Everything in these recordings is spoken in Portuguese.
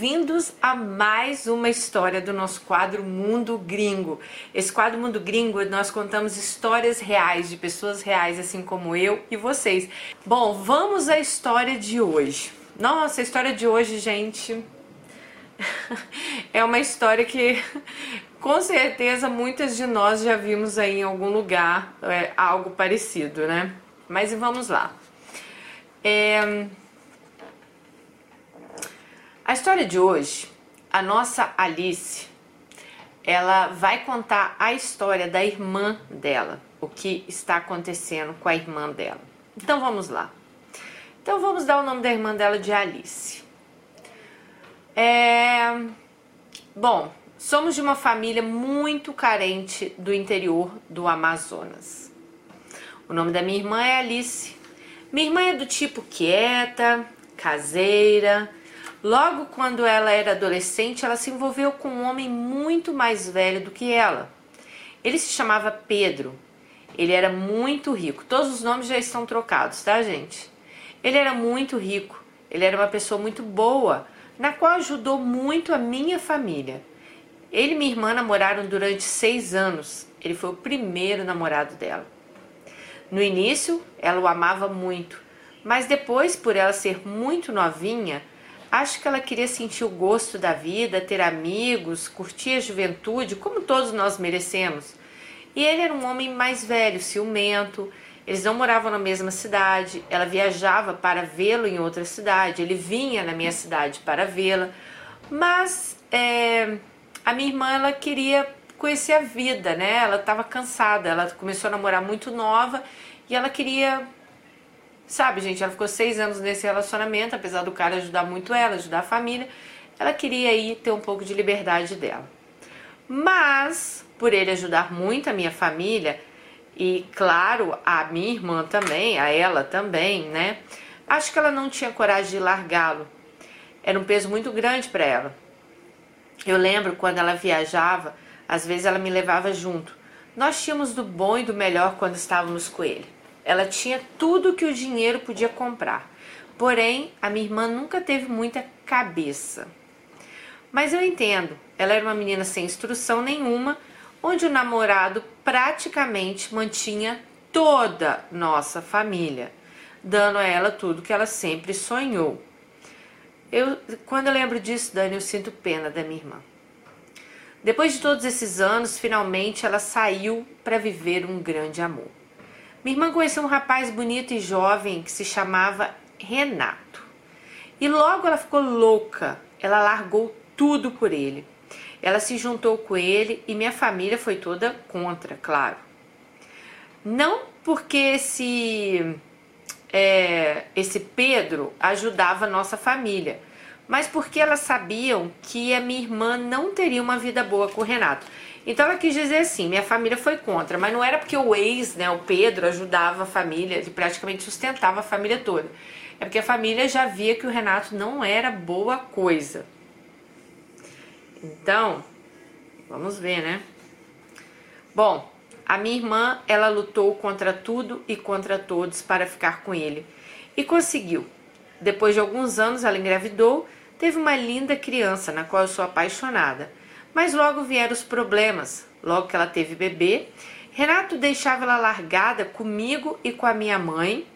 bem-vindos a mais uma história do nosso quadro Mundo Gringo. Esse quadro Mundo Gringo, nós contamos histórias reais de pessoas reais, assim como eu e vocês. Bom, vamos à história de hoje. Nossa, a história de hoje, gente, é uma história que com certeza muitas de nós já vimos aí em algum lugar é, algo parecido, né? Mas vamos lá. É, a história de hoje, a nossa Alice, ela vai contar a história da irmã dela, o que está acontecendo com a irmã dela. Então vamos lá. Então vamos dar o nome da irmã dela de Alice. É... Bom, somos de uma família muito carente do interior do Amazonas. O nome da minha irmã é Alice. Minha irmã é do tipo quieta, caseira, Logo quando ela era adolescente, ela se envolveu com um homem muito mais velho do que ela. Ele se chamava Pedro. Ele era muito rico. Todos os nomes já estão trocados, tá, gente? Ele era muito rico. Ele era uma pessoa muito boa, na qual ajudou muito a minha família. Ele e minha irmã namoraram durante seis anos. Ele foi o primeiro namorado dela. No início, ela o amava muito, mas depois, por ela ser muito novinha, Acho que ela queria sentir o gosto da vida, ter amigos, curtir a juventude, como todos nós merecemos. E ele era um homem mais velho, ciumento. Eles não moravam na mesma cidade. Ela viajava para vê-lo em outra cidade. Ele vinha na minha cidade para vê-la. Mas é, a minha irmã ela queria conhecer a vida, né? Ela estava cansada. Ela começou a namorar muito nova e ela queria Sabe, gente, ela ficou seis anos nesse relacionamento, apesar do cara ajudar muito ela, ajudar a família. Ela queria aí ter um pouco de liberdade dela. Mas, por ele ajudar muito a minha família, e claro, a minha irmã também, a ela também, né? Acho que ela não tinha coragem de largá-lo. Era um peso muito grande para ela. Eu lembro quando ela viajava, às vezes ela me levava junto. Nós tínhamos do bom e do melhor quando estávamos com ele. Ela tinha tudo que o dinheiro podia comprar. Porém, a minha irmã nunca teve muita cabeça. Mas eu entendo, ela era uma menina sem instrução nenhuma, onde o namorado praticamente mantinha toda nossa família, dando a ela tudo que ela sempre sonhou. Eu, quando eu lembro disso, Dani, eu sinto pena da minha irmã. Depois de todos esses anos, finalmente ela saiu para viver um grande amor. Minha irmã conheceu um rapaz bonito e jovem que se chamava Renato. E logo ela ficou louca. Ela largou tudo por ele. Ela se juntou com ele e minha família foi toda contra, claro. Não porque esse é, esse Pedro ajudava a nossa família, mas porque elas sabiam que a minha irmã não teria uma vida boa com o Renato. Então ela quis dizer assim: minha família foi contra, mas não era porque o ex, né, o Pedro, ajudava a família, ele praticamente sustentava a família toda. É porque a família já via que o Renato não era boa coisa. Então, vamos ver, né? Bom, a minha irmã, ela lutou contra tudo e contra todos para ficar com ele e conseguiu. Depois de alguns anos, ela engravidou, teve uma linda criança na qual eu sou apaixonada. Mas logo vieram os problemas. Logo que ela teve bebê, Renato deixava ela largada comigo e com a minha mãe,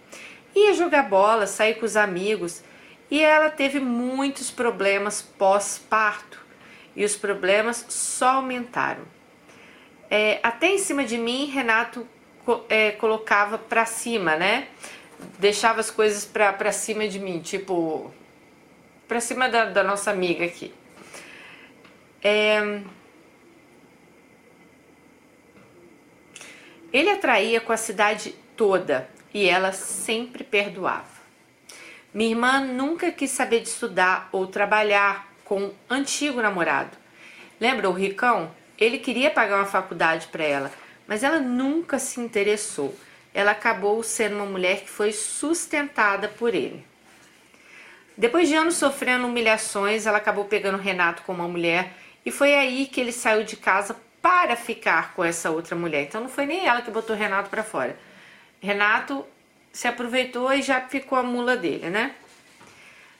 ia jogar bola, sair com os amigos, e ela teve muitos problemas pós-parto. E os problemas só aumentaram. É, até em cima de mim, Renato é, colocava pra cima, né? Deixava as coisas pra cima de mim, tipo, pra cima da, da nossa amiga aqui. É... Ele atraía com a cidade toda e ela sempre perdoava. Minha irmã nunca quis saber de estudar ou trabalhar com um antigo namorado. Lembra o Ricão? Ele queria pagar uma faculdade para ela, mas ela nunca se interessou. Ela acabou sendo uma mulher que foi sustentada por ele. Depois de anos sofrendo humilhações, ela acabou pegando Renato como uma mulher e foi aí que ele saiu de casa para ficar com essa outra mulher. Então não foi nem ela que botou Renato para fora. Renato se aproveitou e já ficou a mula dele, né?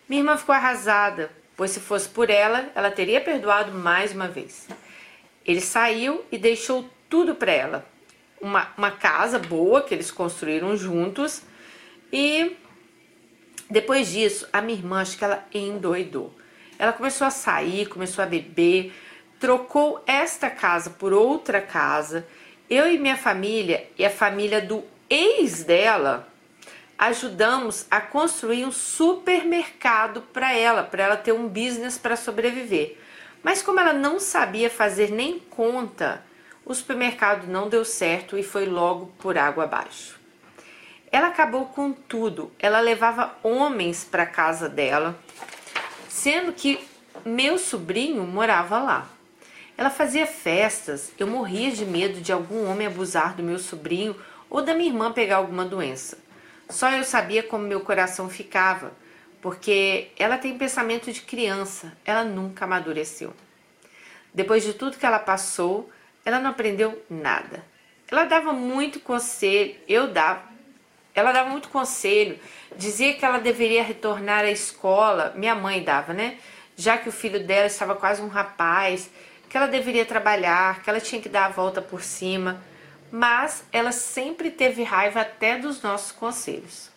Minha irmã ficou arrasada pois se fosse por ela, ela teria perdoado mais uma vez. Ele saiu e deixou tudo para ela. Uma, uma casa boa que eles construíram juntos e depois disso, a minha irmã, acho que ela endoidou. Ela começou a sair, começou a beber, trocou esta casa por outra casa. Eu e minha família e a família do ex dela ajudamos a construir um supermercado para ela, para ela ter um business para sobreviver. Mas como ela não sabia fazer nem conta, o supermercado não deu certo e foi logo por água abaixo. Ela acabou com tudo. Ela levava homens para casa dela, sendo que meu sobrinho morava lá. Ela fazia festas. Eu morria de medo de algum homem abusar do meu sobrinho ou da minha irmã pegar alguma doença. Só eu sabia como meu coração ficava, porque ela tem pensamento de criança, ela nunca amadureceu. Depois de tudo que ela passou, ela não aprendeu nada. Ela dava muito conselho, eu dava, ela dava muito conselho, dizia que ela deveria retornar à escola, minha mãe dava, né? Já que o filho dela estava quase um rapaz, que ela deveria trabalhar, que ela tinha que dar a volta por cima, mas ela sempre teve raiva até dos nossos conselhos.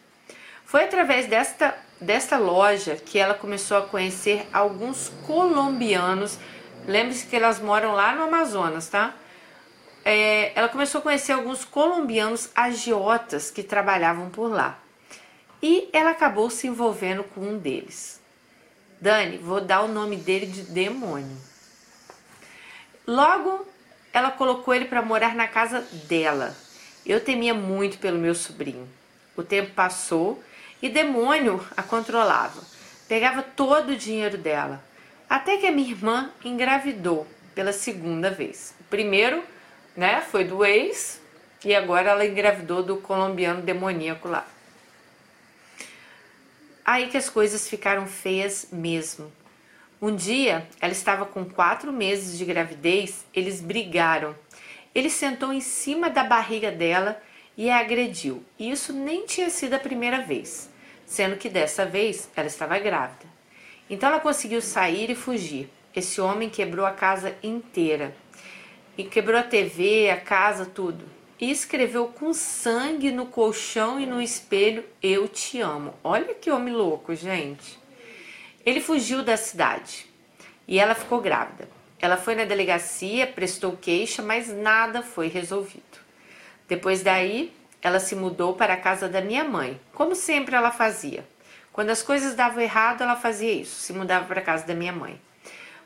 Foi através desta, desta loja que ela começou a conhecer alguns colombianos. Lembre-se que elas moram lá no Amazonas, tá? É, ela começou a conhecer alguns colombianos agiotas que trabalhavam por lá. E ela acabou se envolvendo com um deles. Dani, vou dar o nome dele de demônio. Logo, ela colocou ele para morar na casa dela. Eu temia muito pelo meu sobrinho. O tempo passou e demônio a controlava. Pegava todo o dinheiro dela. Até que a minha irmã engravidou pela segunda vez. Primeiro, né? Foi do ex e agora ela engravidou do colombiano demoníaco lá. Aí que as coisas ficaram feias mesmo. Um dia, ela estava com quatro meses de gravidez, eles brigaram. Ele sentou em cima da barriga dela e a agrediu. E isso nem tinha sido a primeira vez, sendo que dessa vez ela estava grávida. Então ela conseguiu sair e fugir. Esse homem quebrou a casa inteira e quebrou a TV, a casa, tudo. E escreveu com sangue no colchão e no espelho: Eu te amo. Olha que homem louco, gente. Ele fugiu da cidade e ela ficou grávida. Ela foi na delegacia, prestou queixa, mas nada foi resolvido. Depois daí, ela se mudou para a casa da minha mãe, como sempre ela fazia. Quando as coisas davam errado, ela fazia isso, se mudava para a casa da minha mãe.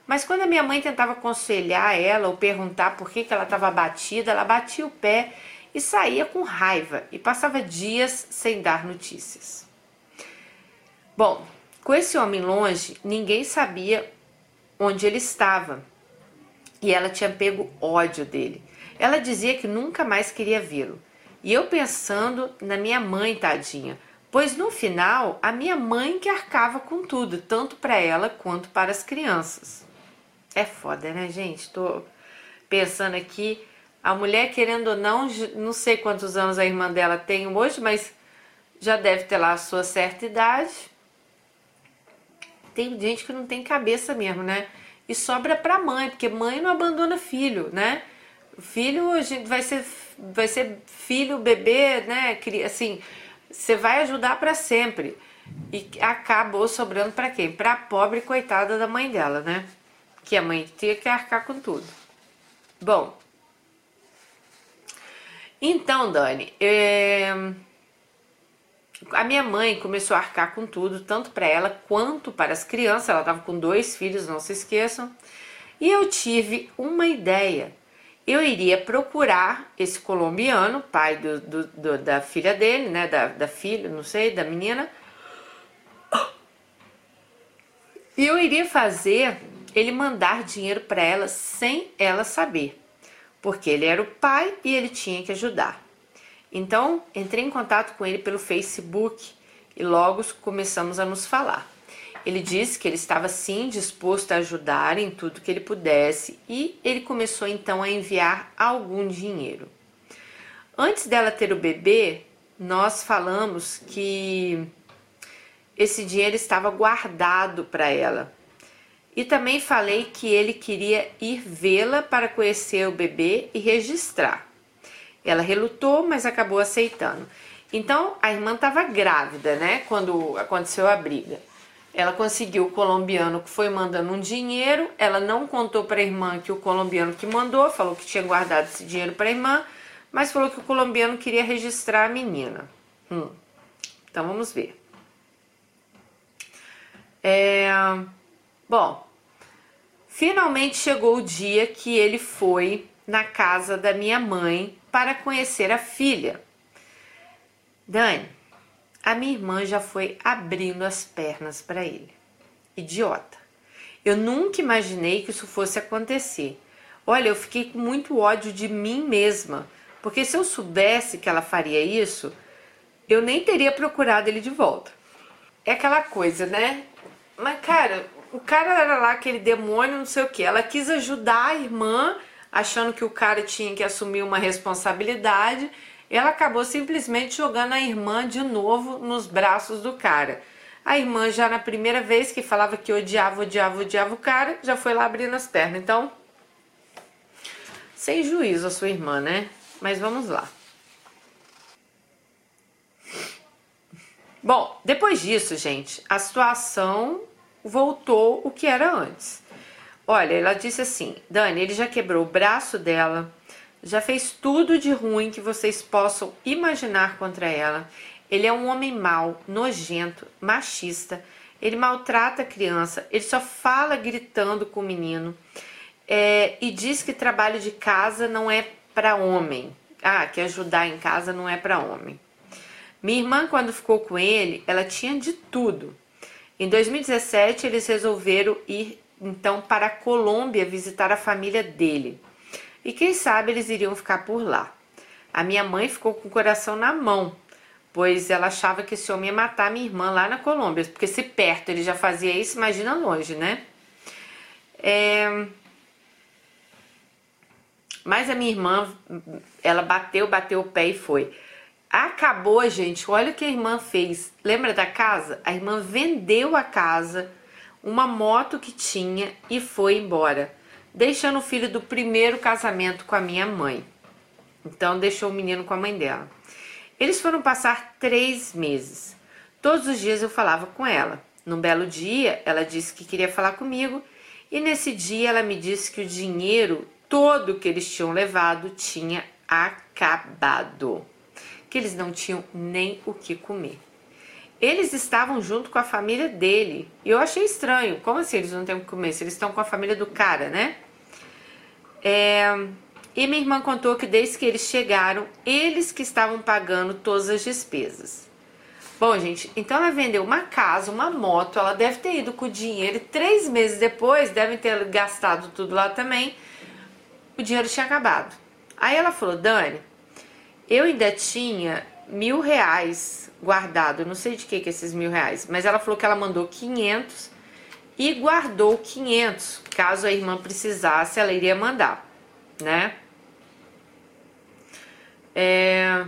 Mas quando a minha mãe tentava aconselhar ela ou perguntar por que, que ela estava abatida, ela batia o pé e saía com raiva e passava dias sem dar notícias. Bom, com esse homem longe, ninguém sabia onde ele estava e ela tinha pego ódio dele. Ela dizia que nunca mais queria vê-lo. E eu pensando na minha mãe, tadinha, pois no final a minha mãe que arcava com tudo, tanto para ela quanto para as crianças. É foda, né, gente? Tô pensando aqui. A mulher, querendo ou não, não sei quantos anos a irmã dela tem hoje, mas já deve ter lá a sua certa idade. Tem gente que não tem cabeça mesmo, né? E sobra pra mãe, porque mãe não abandona filho, né? Filho a gente vai ser, vai ser filho, bebê, né? Assim, você vai ajudar para sempre. E acabou sobrando para quem? Pra pobre coitada da mãe dela, né? Que a mãe tinha que arcar com tudo. Bom, então, Dani, é... a minha mãe começou a arcar com tudo, tanto para ela quanto para as crianças. Ela estava com dois filhos, não se esqueçam. E eu tive uma ideia. Eu iria procurar esse colombiano, pai do, do, do, da filha dele, né? Da, da filha, não sei, da menina. E eu iria fazer ele mandar dinheiro para ela sem ela saber, porque ele era o pai e ele tinha que ajudar. Então, entrei em contato com ele pelo Facebook e logo começamos a nos falar. Ele disse que ele estava sim disposto a ajudar em tudo que ele pudesse e ele começou então a enviar algum dinheiro. Antes dela ter o bebê, nós falamos que esse dinheiro estava guardado para ela E também falei que ele queria ir vê-la para conhecer o bebê e registrar. Ela relutou, mas acabou aceitando. Então a irmã estava grávida, né? Quando aconteceu a briga. Ela conseguiu o colombiano que foi mandando um dinheiro. Ela não contou para a irmã que o colombiano que mandou, falou que tinha guardado esse dinheiro para a irmã, mas falou que o colombiano queria registrar a menina. Hum. Então vamos ver. É, bom, finalmente chegou o dia que ele foi na casa da minha mãe para conhecer a filha. Dani, a minha irmã já foi abrindo as pernas para ele. Idiota. Eu nunca imaginei que isso fosse acontecer. Olha, eu fiquei com muito ódio de mim mesma, porque se eu soubesse que ela faria isso, eu nem teria procurado ele de volta. É aquela coisa, né? Mas, cara, o cara era lá aquele demônio, não sei o que. Ela quis ajudar a irmã, achando que o cara tinha que assumir uma responsabilidade. Ela acabou simplesmente jogando a irmã de novo nos braços do cara. A irmã, já na primeira vez que falava que odiava, odiava, odiava o cara, já foi lá abrindo as pernas. Então, sem juízo a sua irmã, né? Mas vamos lá. Bom, depois disso, gente, a situação voltou o que era antes. Olha, ela disse assim: Dani, ele já quebrou o braço dela, já fez tudo de ruim que vocês possam imaginar contra ela. Ele é um homem mau, nojento, machista. Ele maltrata a criança, ele só fala gritando com o menino é, e diz que trabalho de casa não é para homem. Ah, que ajudar em casa não é para homem. Minha irmã, quando ficou com ele, ela tinha de tudo. Em 2017, eles resolveram ir então para a Colômbia visitar a família dele. E quem sabe eles iriam ficar por lá. A minha mãe ficou com o coração na mão, pois ela achava que esse homem ia matar minha irmã lá na Colômbia, porque se perto ele já fazia isso, imagina longe, né? É... Mas a minha irmã, ela bateu, bateu o pé e foi. Acabou, gente. Olha o que a irmã fez. Lembra da casa? A irmã vendeu a casa, uma moto que tinha e foi embora, deixando o filho do primeiro casamento com a minha mãe. Então, deixou o menino com a mãe dela. Eles foram passar três meses. Todos os dias eu falava com ela. Num belo dia, ela disse que queria falar comigo e nesse dia ela me disse que o dinheiro todo que eles tinham levado tinha acabado que eles não tinham nem o que comer. Eles estavam junto com a família dele. E eu achei estranho. Como assim eles não têm o que comer? Se eles estão com a família do cara, né? É... E minha irmã contou que desde que eles chegaram, eles que estavam pagando todas as despesas. Bom, gente, então ela vendeu uma casa, uma moto, ela deve ter ido com o dinheiro e três meses depois devem ter gastado tudo lá também. O dinheiro tinha acabado. Aí ela falou: Dani, eu ainda tinha mil reais guardado, não sei de que que é esses mil reais, mas ela falou que ela mandou 500 e guardou 500, caso a irmã precisasse, ela iria mandar, né? É...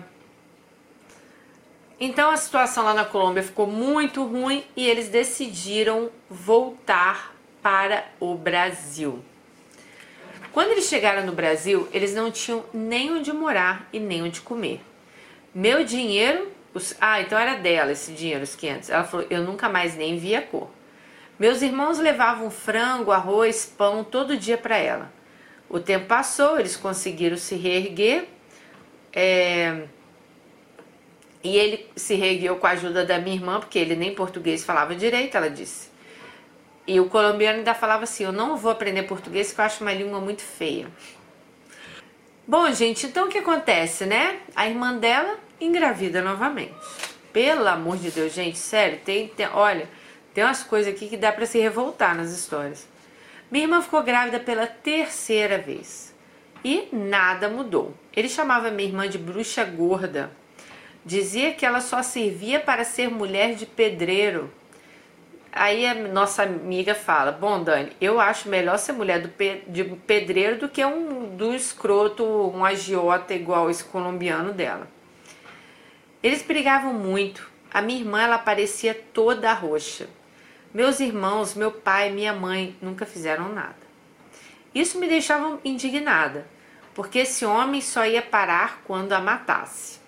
Então a situação lá na Colômbia ficou muito ruim e eles decidiram voltar para o Brasil. Quando eles chegaram no Brasil, eles não tinham nem onde morar e nem onde comer. Meu dinheiro, os, ah, então era dela esse dinheiro, os 500. Ela falou, eu nunca mais nem vi a cor. Meus irmãos levavam frango, arroz, pão todo dia para ela. O tempo passou, eles conseguiram se reerguer. É, e ele se reergueu com a ajuda da minha irmã, porque ele nem português falava direito, ela disse. E o colombiano ainda falava assim: Eu não vou aprender português porque eu acho uma língua muito feia. Bom, gente, então o que acontece, né? A irmã dela engravida novamente. Pelo amor de Deus, gente, sério, tem, tem olha, tem umas coisas aqui que dá para se revoltar nas histórias. Minha irmã ficou grávida pela terceira vez e nada mudou. Ele chamava minha irmã de bruxa gorda. Dizia que ela só servia para ser mulher de pedreiro Aí a nossa amiga fala: Bom, Dani, eu acho melhor ser mulher do pe de pedreiro do que um do escroto, um agiota igual esse colombiano dela. Eles brigavam muito. A minha irmã ela parecia toda roxa. Meus irmãos, meu pai, minha mãe nunca fizeram nada. Isso me deixava indignada, porque esse homem só ia parar quando a matasse.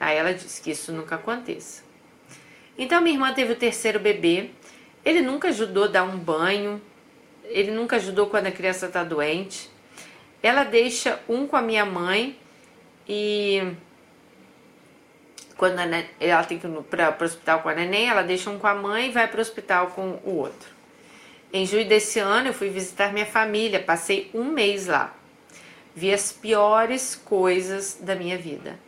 Aí ela disse que isso nunca aconteça. Então minha irmã teve o terceiro bebê. Ele nunca ajudou a dar um banho, ele nunca ajudou quando a criança está doente. Ela deixa um com a minha mãe e quando ela tem que ir para o hospital com a neném, ela deixa um com a mãe e vai para o hospital com o outro. Em julho desse ano eu fui visitar minha família, passei um mês lá. Vi as piores coisas da minha vida.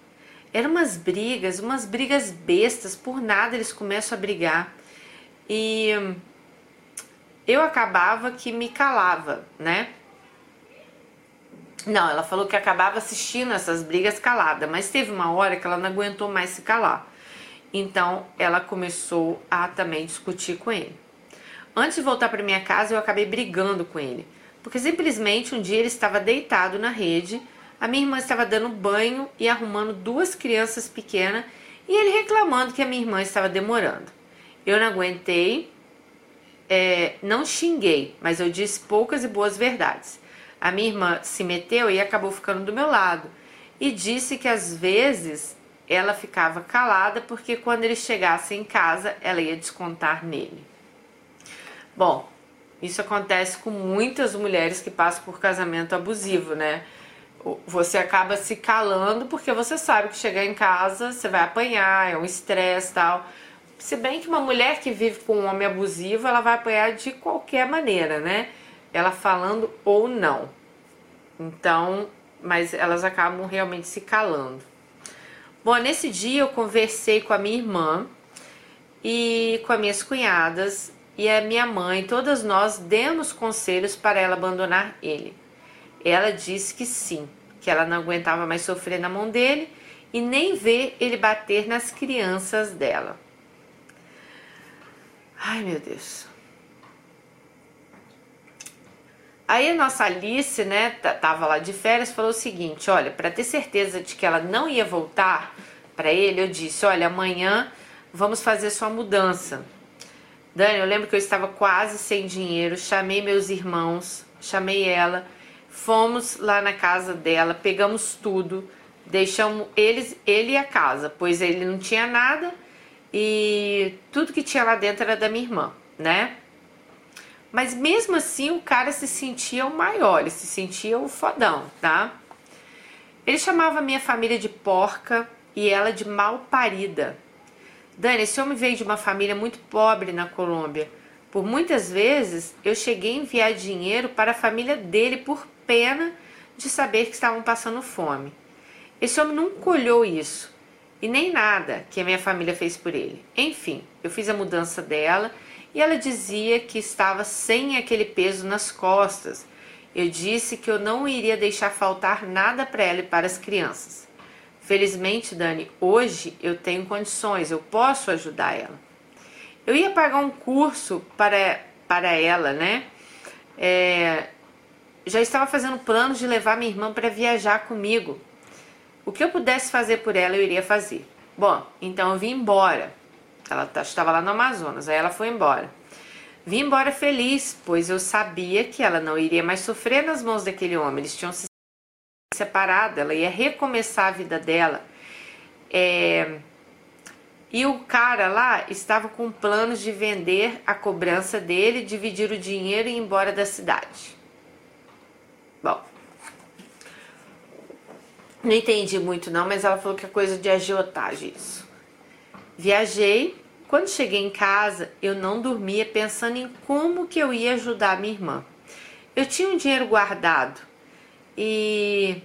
Eram umas brigas, umas brigas bestas, por nada eles começam a brigar. E eu acabava que me calava, né? Não, ela falou que acabava assistindo essas brigas calada, mas teve uma hora que ela não aguentou mais se calar. Então ela começou a também discutir com ele. Antes de voltar para minha casa, eu acabei brigando com ele, porque simplesmente um dia ele estava deitado na rede, a minha irmã estava dando banho e arrumando duas crianças pequenas e ele reclamando que a minha irmã estava demorando. Eu não aguentei, é, não xinguei, mas eu disse poucas e boas verdades. A minha irmã se meteu e acabou ficando do meu lado e disse que às vezes ela ficava calada porque quando ele chegasse em casa ela ia descontar nele. Bom, isso acontece com muitas mulheres que passam por casamento abusivo, né? Você acaba se calando porque você sabe que chegar em casa você vai apanhar, é um estresse tal. Se bem que uma mulher que vive com um homem abusivo, ela vai apanhar de qualquer maneira, né? ela falando ou não. Então, mas elas acabam realmente se calando. Bom, nesse dia eu conversei com a minha irmã e com as minhas cunhadas e a minha mãe, todas nós demos conselhos para ela abandonar ele. Ela disse que sim, que ela não aguentava mais sofrer na mão dele e nem ver ele bater nas crianças dela. Ai, meu Deus. Aí a nossa Alice, né, tava lá de férias, falou o seguinte: olha, para ter certeza de que ela não ia voltar para ele, eu disse: olha, amanhã vamos fazer sua mudança. Dani, eu lembro que eu estava quase sem dinheiro, chamei meus irmãos, chamei ela, fomos lá na casa dela, pegamos tudo, deixamos eles, ele e a casa, pois ele não tinha nada e tudo que tinha lá dentro era da minha irmã, né? Mas mesmo assim o cara se sentia o maior, ele se sentia o fodão, tá? Ele chamava minha família de porca e ela de mal parida. Dani, esse homem veio de uma família muito pobre na Colômbia. Por muitas vezes eu cheguei a enviar dinheiro para a família dele por pena de saber que estavam passando fome. Esse homem nunca olhou isso e nem nada que a minha família fez por ele. Enfim, eu fiz a mudança dela e ela dizia que estava sem aquele peso nas costas. Eu disse que eu não iria deixar faltar nada para ela e para as crianças. Felizmente, Dani, hoje eu tenho condições, eu posso ajudar ela. Eu ia pagar um curso para, para ela, né? É, já estava fazendo planos de levar minha irmã para viajar comigo. O que eu pudesse fazer por ela, eu iria fazer. Bom, então eu vim embora. Ela tá, estava lá no Amazonas, aí ela foi embora. Vim embora feliz, pois eu sabia que ela não iria mais sofrer nas mãos daquele homem. Eles tinham se separado, ela ia recomeçar a vida dela. É... E o cara lá estava com planos de vender a cobrança dele, dividir o dinheiro e ir embora da cidade. Bom, não entendi muito não, mas ela falou que é coisa de agiotagem isso. Viajei quando cheguei em casa, eu não dormia pensando em como que eu ia ajudar minha irmã. Eu tinha um dinheiro guardado e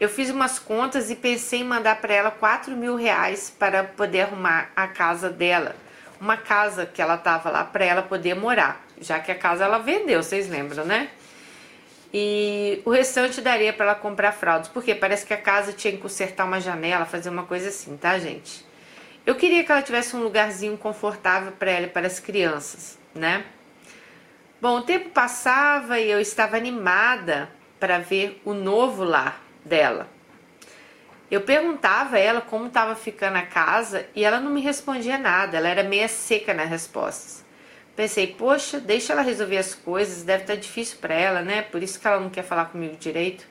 eu fiz umas contas e pensei em mandar para ela 4 mil reais para poder arrumar a casa dela. Uma casa que ela tava lá para ela poder morar, já que a casa ela vendeu, vocês lembram, né? E o restante daria para ela comprar fraldas, porque parece que a casa tinha que consertar uma janela, fazer uma coisa assim, tá, gente? Eu queria que ela tivesse um lugarzinho confortável para ela e para as crianças, né? Bom, o tempo passava e eu estava animada para ver o novo lar dela. Eu perguntava a ela como estava ficando a casa e ela não me respondia nada, ela era meia seca nas respostas. Pensei, poxa, deixa ela resolver as coisas, deve estar tá difícil para ela, né? Por isso que ela não quer falar comigo direito.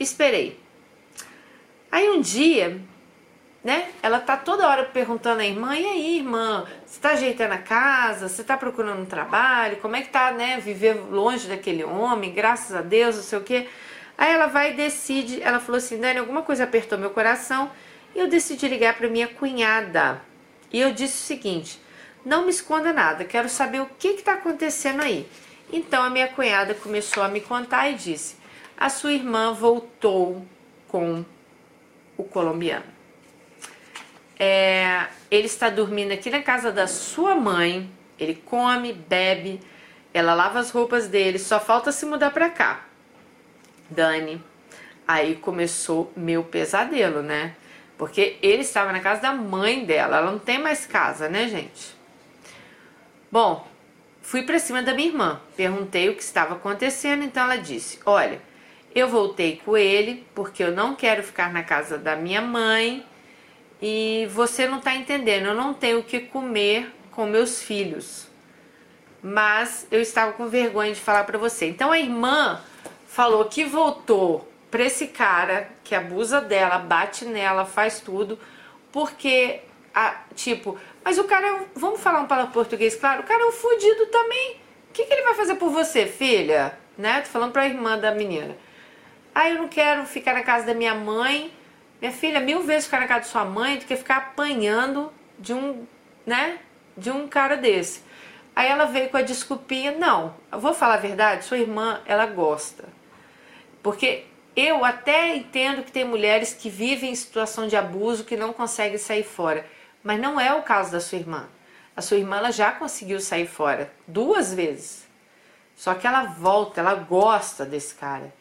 Esperei. Aí um dia, né? Ela tá toda hora perguntando à irmã: "E aí, irmã, você tá ajeitando a casa? Você tá procurando um trabalho? Como é que tá, né, viver longe daquele homem? Graças a Deus, não sei o quê". Aí ela vai e decide, ela falou assim: "Dani, alguma coisa apertou meu coração e eu decidi ligar para minha cunhada". E eu disse o seguinte: "Não me esconda nada, quero saber o que está acontecendo aí". Então a minha cunhada começou a me contar e disse: "A sua irmã voltou com o colombiano. É, ele está dormindo aqui na casa da sua mãe. Ele come, bebe, ela lava as roupas dele, só falta se mudar para cá. Dani, aí começou meu pesadelo, né? Porque ele estava na casa da mãe dela, ela não tem mais casa, né, gente? Bom, fui para cima da minha irmã, perguntei o que estava acontecendo, então ela disse: Olha, eu voltei com ele porque eu não quero ficar na casa da minha mãe e você não está entendendo, eu não tenho o que comer com meus filhos. Mas eu estava com vergonha de falar para você. Então a irmã falou que voltou para esse cara que abusa dela, bate nela, faz tudo, porque a, tipo, mas o cara, vamos falar um palavra português, claro, o cara é um fudido também. O que, que ele vai fazer por você, filha? Né? Tô falando para a irmã da menina. Ah, eu não quero ficar na casa da minha mãe. Minha filha, mil vezes ficar na casa da sua mãe do que ficar apanhando de um, né, de um cara desse. Aí ela veio com a desculpinha, não, vou falar a verdade, sua irmã, ela gosta. Porque eu até entendo que tem mulheres que vivem em situação de abuso que não conseguem sair fora, mas não é o caso da sua irmã. A sua irmã ela já conseguiu sair fora duas vezes. Só que ela volta, ela gosta desse cara.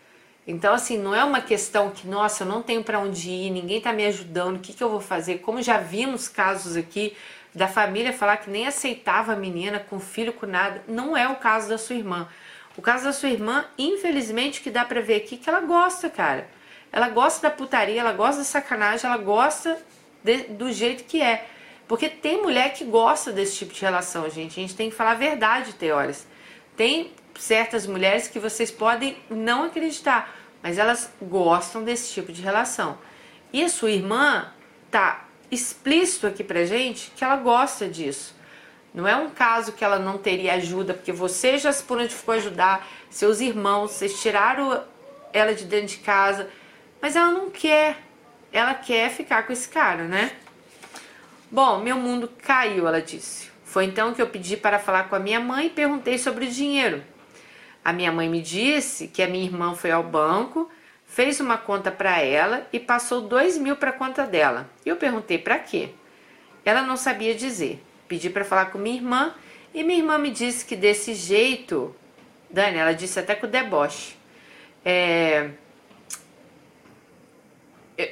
Então, assim, não é uma questão que, nossa, eu não tenho para onde ir, ninguém está me ajudando, o que, que eu vou fazer? Como já vimos casos aqui da família falar que nem aceitava a menina com filho, com nada. Não é o caso da sua irmã. O caso da sua irmã, infelizmente, que dá para ver aqui que ela gosta, cara. Ela gosta da putaria, ela gosta da sacanagem, ela gosta de, do jeito que é. Porque tem mulher que gosta desse tipo de relação, gente. A gente tem que falar a verdade, teores. Tem certas mulheres que vocês podem não acreditar, mas elas gostam desse tipo de relação. E a sua irmã tá explícito aqui pra gente que ela gosta disso. Não é um caso que ela não teria ajuda, porque você já se prontificou a ajudar, seus irmãos, vocês tiraram ela de dentro de casa, mas ela não quer. Ela quer ficar com esse cara, né? Bom, meu mundo caiu, ela disse. Foi então que eu pedi para falar com a minha mãe e perguntei sobre o dinheiro. A minha mãe me disse que a minha irmã foi ao banco, fez uma conta para ela e passou dois mil para a conta dela. Eu perguntei para quê. Ela não sabia dizer. Pedi para falar com minha irmã e minha irmã me disse que desse jeito, Dani, ela disse até com deboche. É,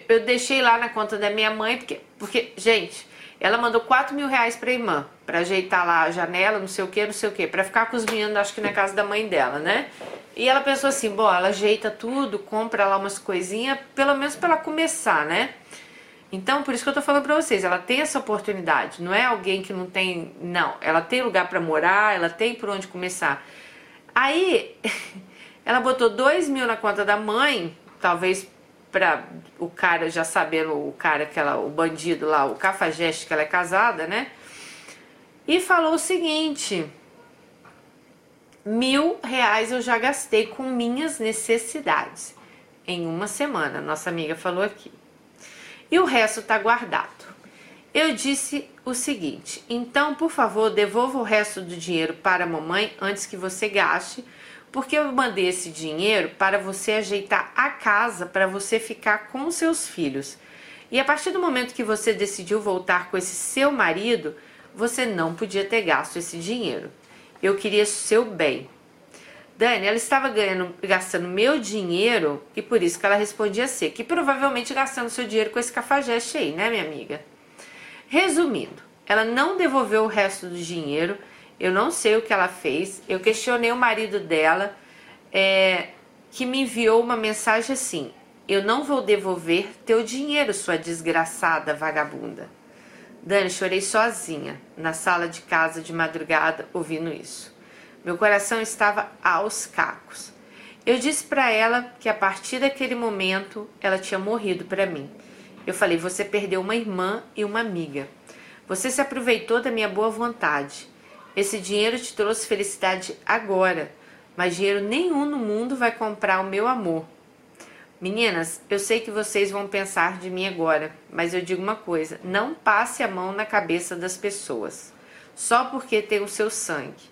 eu deixei lá na conta da minha mãe, porque, porque gente, ela mandou 4 mil reais pra irmã, pra ajeitar lá a janela, não sei o que, não sei o que, pra ficar cozinhando, acho que na casa da mãe dela, né? E ela pensou assim, bom, ela ajeita tudo, compra lá umas coisinhas, pelo menos para ela começar, né? Então, por isso que eu tô falando pra vocês, ela tem essa oportunidade, não é alguém que não tem, não, ela tem lugar para morar, ela tem por onde começar. Aí, ela botou 2 mil na conta da mãe, talvez pra o cara já sabendo, o cara que ela, o bandido lá, o cafajeste que ela é casada, né? E falou o seguinte: mil reais eu já gastei com minhas necessidades em uma semana, nossa amiga falou aqui. E o resto tá guardado. Eu disse o seguinte: então, por favor, devolva o resto do dinheiro para a mamãe antes que você gaste porque eu mandei esse dinheiro para você ajeitar a casa para você ficar com seus filhos. E a partir do momento que você decidiu voltar com esse seu marido, você não podia ter gasto esse dinheiro. Eu queria seu bem. Dani, ela estava ganhando, gastando meu dinheiro e por isso que ela respondia ser, que provavelmente gastando seu dinheiro com esse cafajeste aí, né, minha amiga? Resumindo, ela não devolveu o resto do dinheiro eu não sei o que ela fez. Eu questionei o marido dela, é, que me enviou uma mensagem assim: Eu não vou devolver teu dinheiro, sua desgraçada vagabunda. Dani, chorei sozinha na sala de casa de madrugada ouvindo isso. Meu coração estava aos cacos. Eu disse para ela que a partir daquele momento ela tinha morrido para mim. Eu falei: Você perdeu uma irmã e uma amiga. Você se aproveitou da minha boa vontade. Esse dinheiro te trouxe felicidade agora, mas dinheiro nenhum no mundo vai comprar o meu amor. Meninas, eu sei que vocês vão pensar de mim agora, mas eu digo uma coisa: não passe a mão na cabeça das pessoas, só porque tem o seu sangue.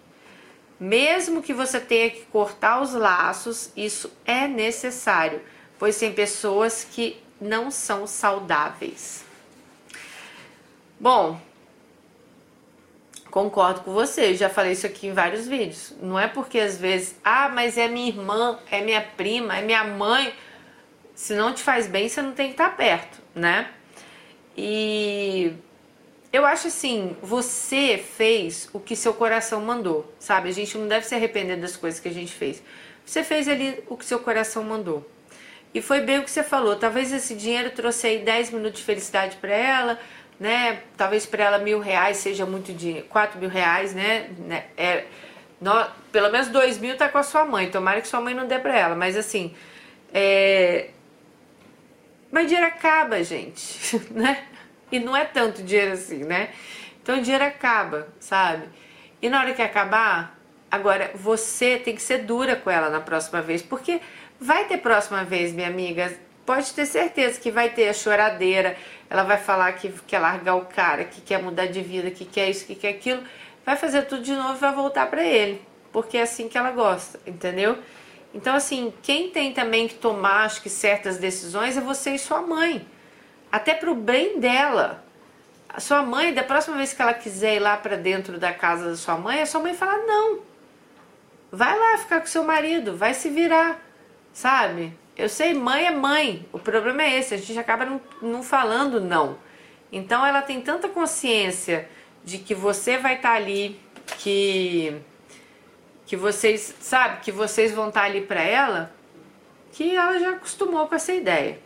Mesmo que você tenha que cortar os laços, isso é necessário, pois tem pessoas que não são saudáveis. Bom, concordo com você, já falei isso aqui em vários vídeos. Não é porque às vezes, ah, mas é minha irmã, é minha prima, é minha mãe. Se não te faz bem, você não tem que estar perto, né? E eu acho assim, você fez o que seu coração mandou, sabe? A gente não deve se arrepender das coisas que a gente fez. Você fez ali o que seu coração mandou. E foi bem o que você falou. Talvez esse dinheiro trouxe aí 10 minutos de felicidade para ela, né? Talvez para ela mil reais seja muito dinheiro, 4 mil reais, né? né? É, no, pelo menos dois mil tá com a sua mãe. Tomara que sua mãe não dê para ela. Mas assim, é... mas dinheiro acaba, gente, né? E não é tanto dinheiro assim, né? Então o dinheiro acaba, sabe? E na hora que acabar, agora você tem que ser dura com ela na próxima vez, porque Vai ter próxima vez, minha amiga. Pode ter certeza que vai ter a choradeira. Ela vai falar que quer largar o cara, que quer mudar de vida, que quer isso, que quer aquilo. Vai fazer tudo de novo e vai voltar para ele. Porque é assim que ela gosta, entendeu? Então, assim, quem tem também que tomar, acho que certas decisões é você e sua mãe. Até pro bem dela. A sua mãe, da próxima vez que ela quiser ir lá para dentro da casa da sua mãe, a sua mãe fala: não. Vai lá ficar com seu marido, vai se virar sabe? Eu sei, mãe é mãe. O problema é esse, a gente acaba não, não falando não. Então ela tem tanta consciência de que você vai estar tá ali, que que vocês, sabe, que vocês vão estar tá ali para ela, que ela já acostumou com essa ideia.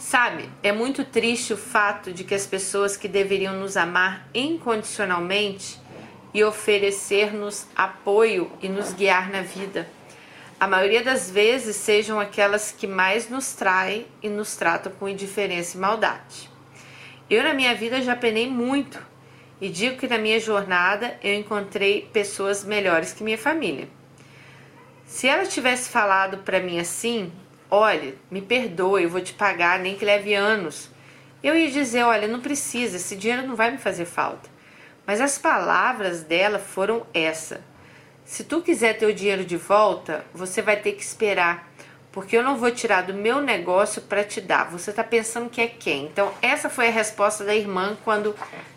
Sabe, é muito triste o fato de que as pessoas que deveriam nos amar incondicionalmente e oferecer-nos apoio e nos guiar na vida. A maioria das vezes sejam aquelas que mais nos traem e nos tratam com indiferença e maldade. Eu na minha vida já penei muito e digo que na minha jornada eu encontrei pessoas melhores que minha família. Se ela tivesse falado para mim assim, olha, me perdoe, eu vou te pagar, nem que leve anos, eu ia dizer, olha, não precisa, esse dinheiro não vai me fazer falta. Mas as palavras dela foram essa: Se tu quiser ter o dinheiro de volta, você vai ter que esperar, porque eu não vou tirar do meu negócio para te dar. Você está pensando que é quem? Então, essa foi a resposta da irmã quando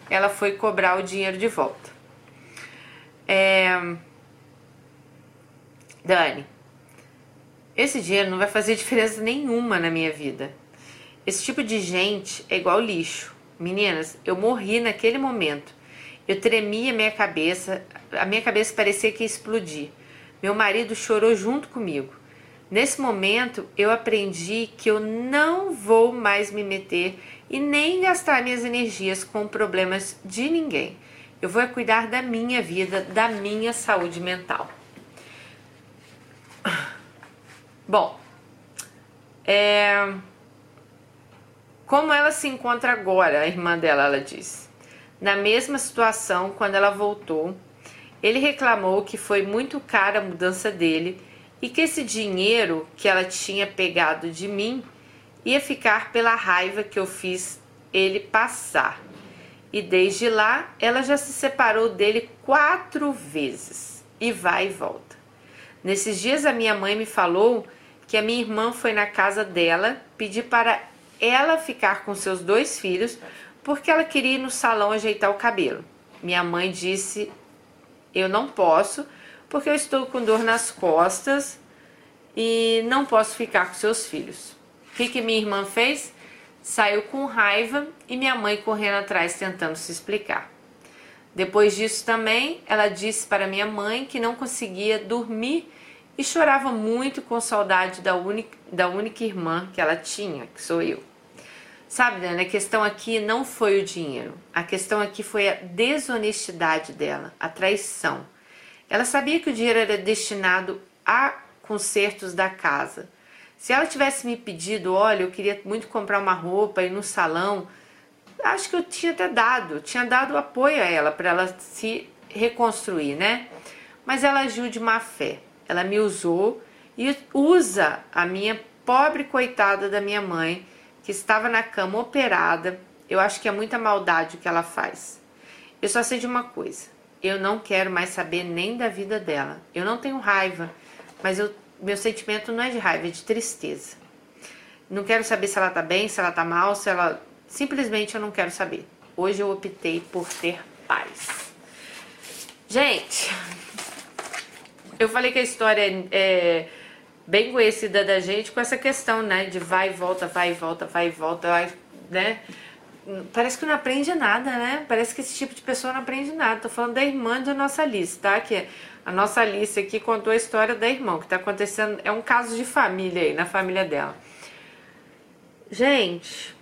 ela foi cobrar o dinheiro de volta. É... Dani, esse dinheiro não vai fazer diferença nenhuma na minha vida. Esse tipo de gente é igual lixo. Meninas, eu morri naquele momento. Eu tremia minha cabeça, a minha cabeça parecia que ia explodir. Meu marido chorou junto comigo. Nesse momento, eu aprendi que eu não vou mais me meter e nem gastar minhas energias com problemas de ninguém. Eu vou cuidar da minha vida, da minha saúde mental. Bom, é... como ela se encontra agora, a irmã dela, ela disse. Na mesma situação, quando ela voltou, ele reclamou que foi muito cara a mudança dele e que esse dinheiro que ela tinha pegado de mim ia ficar pela raiva que eu fiz ele passar. E desde lá ela já se separou dele quatro vezes e vai e volta. Nesses dias a minha mãe me falou que a minha irmã foi na casa dela pedir para ela ficar com seus dois filhos porque ela queria ir no salão ajeitar o cabelo. Minha mãe disse: Eu não posso, porque eu estou com dor nas costas e não posso ficar com seus filhos. O que, que minha irmã fez? Saiu com raiva e minha mãe correndo atrás tentando se explicar. Depois disso também, ela disse para minha mãe que não conseguia dormir e chorava muito com saudade da única, da única irmã que ela tinha, que sou eu. Sabe, Dani, a questão aqui não foi o dinheiro. A questão aqui foi a desonestidade dela, a traição. Ela sabia que o dinheiro era destinado a consertos da casa. Se ela tivesse me pedido, olha, eu queria muito comprar uma roupa e no salão, acho que eu tinha até dado, tinha dado apoio a ela para ela se reconstruir, né? Mas ela agiu de má fé. Ela me usou e usa a minha pobre coitada da minha mãe que estava na cama operada, eu acho que é muita maldade o que ela faz. Eu só sei de uma coisa: eu não quero mais saber nem da vida dela. Eu não tenho raiva, mas eu, meu sentimento não é de raiva, é de tristeza. Não quero saber se ela tá bem, se ela tá mal, se ela. Simplesmente eu não quero saber. Hoje eu optei por ter paz. Gente, eu falei que a história é bem conhecida da gente com essa questão, né? De vai e volta, vai e volta, vai e volta, vai, né? Parece que não aprende nada, né? Parece que esse tipo de pessoa não aprende nada. Tô falando da irmã da nossa Alice, tá? Que a nossa Alice aqui contou a história da irmã, que tá acontecendo. É um caso de família aí, na família dela. Gente,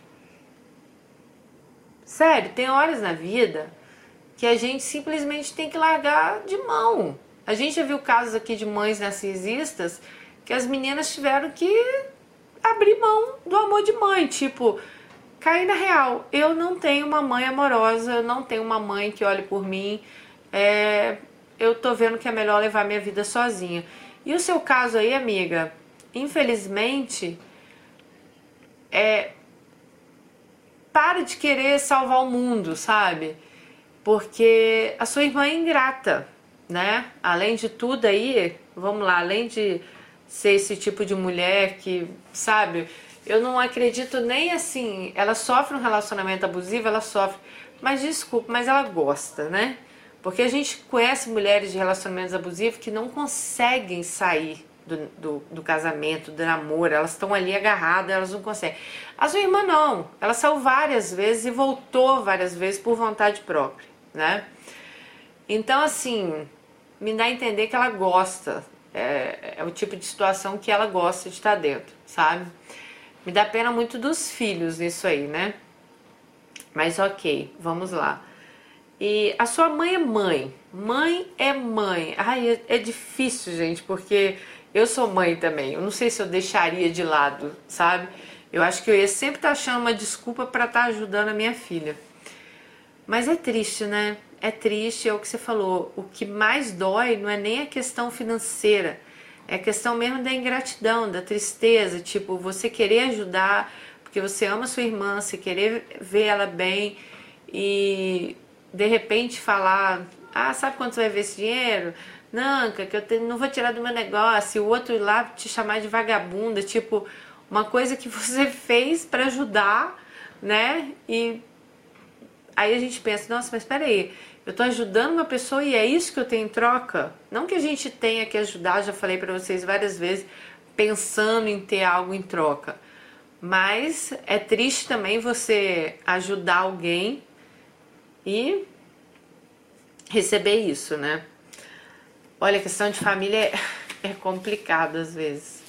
sério, tem horas na vida que a gente simplesmente tem que largar de mão. A gente já viu casos aqui de mães narcisistas que as meninas tiveram que abrir mão do amor de mãe, tipo, cair na real. Eu não tenho uma mãe amorosa, eu não tenho uma mãe que olhe por mim. É, eu tô vendo que é melhor levar minha vida sozinha. E o seu caso aí, amiga, infelizmente, é para de querer salvar o mundo, sabe? Porque a sua irmã é ingrata, né? Além de tudo aí, vamos lá, além de ser esse tipo de mulher que, sabe, eu não acredito nem assim, ela sofre um relacionamento abusivo, ela sofre, mas desculpa, mas ela gosta, né? Porque a gente conhece mulheres de relacionamentos abusivos que não conseguem sair do, do, do casamento, do namoro, elas estão ali agarradas, elas não conseguem. A sua irmã não, ela saiu várias vezes e voltou várias vezes por vontade própria, né? Então, assim, me dá a entender que ela gosta é, é o tipo de situação que ela gosta de estar dentro, sabe? Me dá pena muito dos filhos nisso aí, né? Mas ok, vamos lá. E a sua mãe é mãe. Mãe é mãe. Ai, é, é difícil, gente, porque eu sou mãe também. Eu não sei se eu deixaria de lado, sabe? Eu acho que eu ia sempre estar achando uma desculpa para estar ajudando a minha filha. Mas é triste, né? É triste, é o que você falou. O que mais dói não é nem a questão financeira, é a questão mesmo da ingratidão, da tristeza. Tipo, você querer ajudar porque você ama sua irmã, você querer ver ela bem e de repente falar: Ah, sabe quanto você vai ver esse dinheiro? Nanca, que eu não vou tirar do meu negócio, e o outro lá te chamar de vagabunda, tipo, uma coisa que você fez para ajudar, né? E aí a gente pensa, nossa, mas peraí, eu estou ajudando uma pessoa e é isso que eu tenho em troca? Não que a gente tenha que ajudar, já falei para vocês várias vezes, pensando em ter algo em troca. Mas é triste também você ajudar alguém e receber isso, né? Olha, a questão de família é, é complicada às vezes.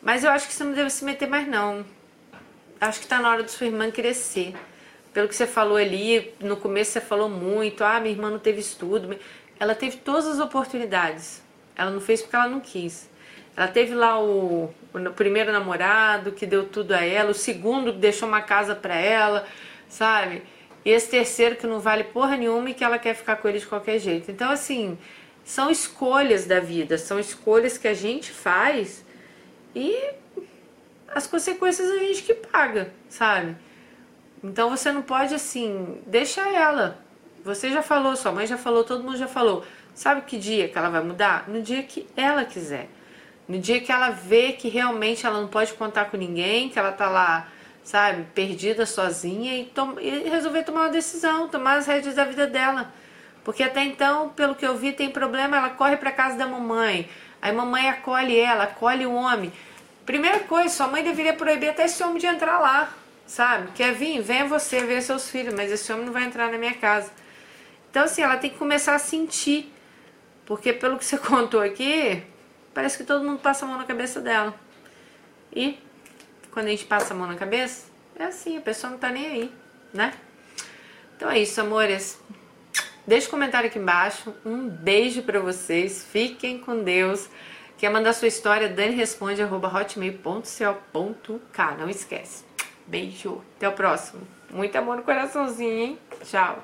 Mas eu acho que você não deve se meter mais não. Acho que está na hora de sua irmã crescer pelo que você falou ali, no começo você falou muito, ah, minha irmã não teve estudo. Ela teve todas as oportunidades. Ela não fez porque ela não quis. Ela teve lá o, o primeiro namorado que deu tudo a ela, o segundo deixou uma casa para ela, sabe? E esse terceiro que não vale porra nenhuma e que ela quer ficar com ele de qualquer jeito. Então, assim, são escolhas da vida, são escolhas que a gente faz e as consequências a gente que paga, sabe? Então você não pode assim, deixa ela. Você já falou, sua mãe já falou, todo mundo já falou. Sabe que dia que ela vai mudar? No dia que ela quiser. No dia que ela vê que realmente ela não pode contar com ninguém, que ela tá lá, sabe, perdida sozinha e, e resolver tomar uma decisão, tomar as rédeas da vida dela. Porque até então, pelo que eu vi, tem problema, ela corre para casa da mamãe. Aí mamãe acolhe ela, acolhe o homem. Primeira coisa, sua mãe deveria proibir até esse homem de entrar lá sabe? Quer vir? Venha você ver seus filhos, mas esse homem não vai entrar na minha casa. Então, assim, ela tem que começar a sentir, porque pelo que você contou aqui, parece que todo mundo passa a mão na cabeça dela. E quando a gente passa a mão na cabeça, é assim, a pessoa não tá nem aí, né? Então é isso, amores. Deixa um comentário aqui embaixo. Um beijo para vocês. Fiquem com Deus. Quer mandar sua história? Dani responde hotmail.co.k. Não esquece. Beijo. Até o próximo. Muito amor no coraçãozinho, hein? Tchau.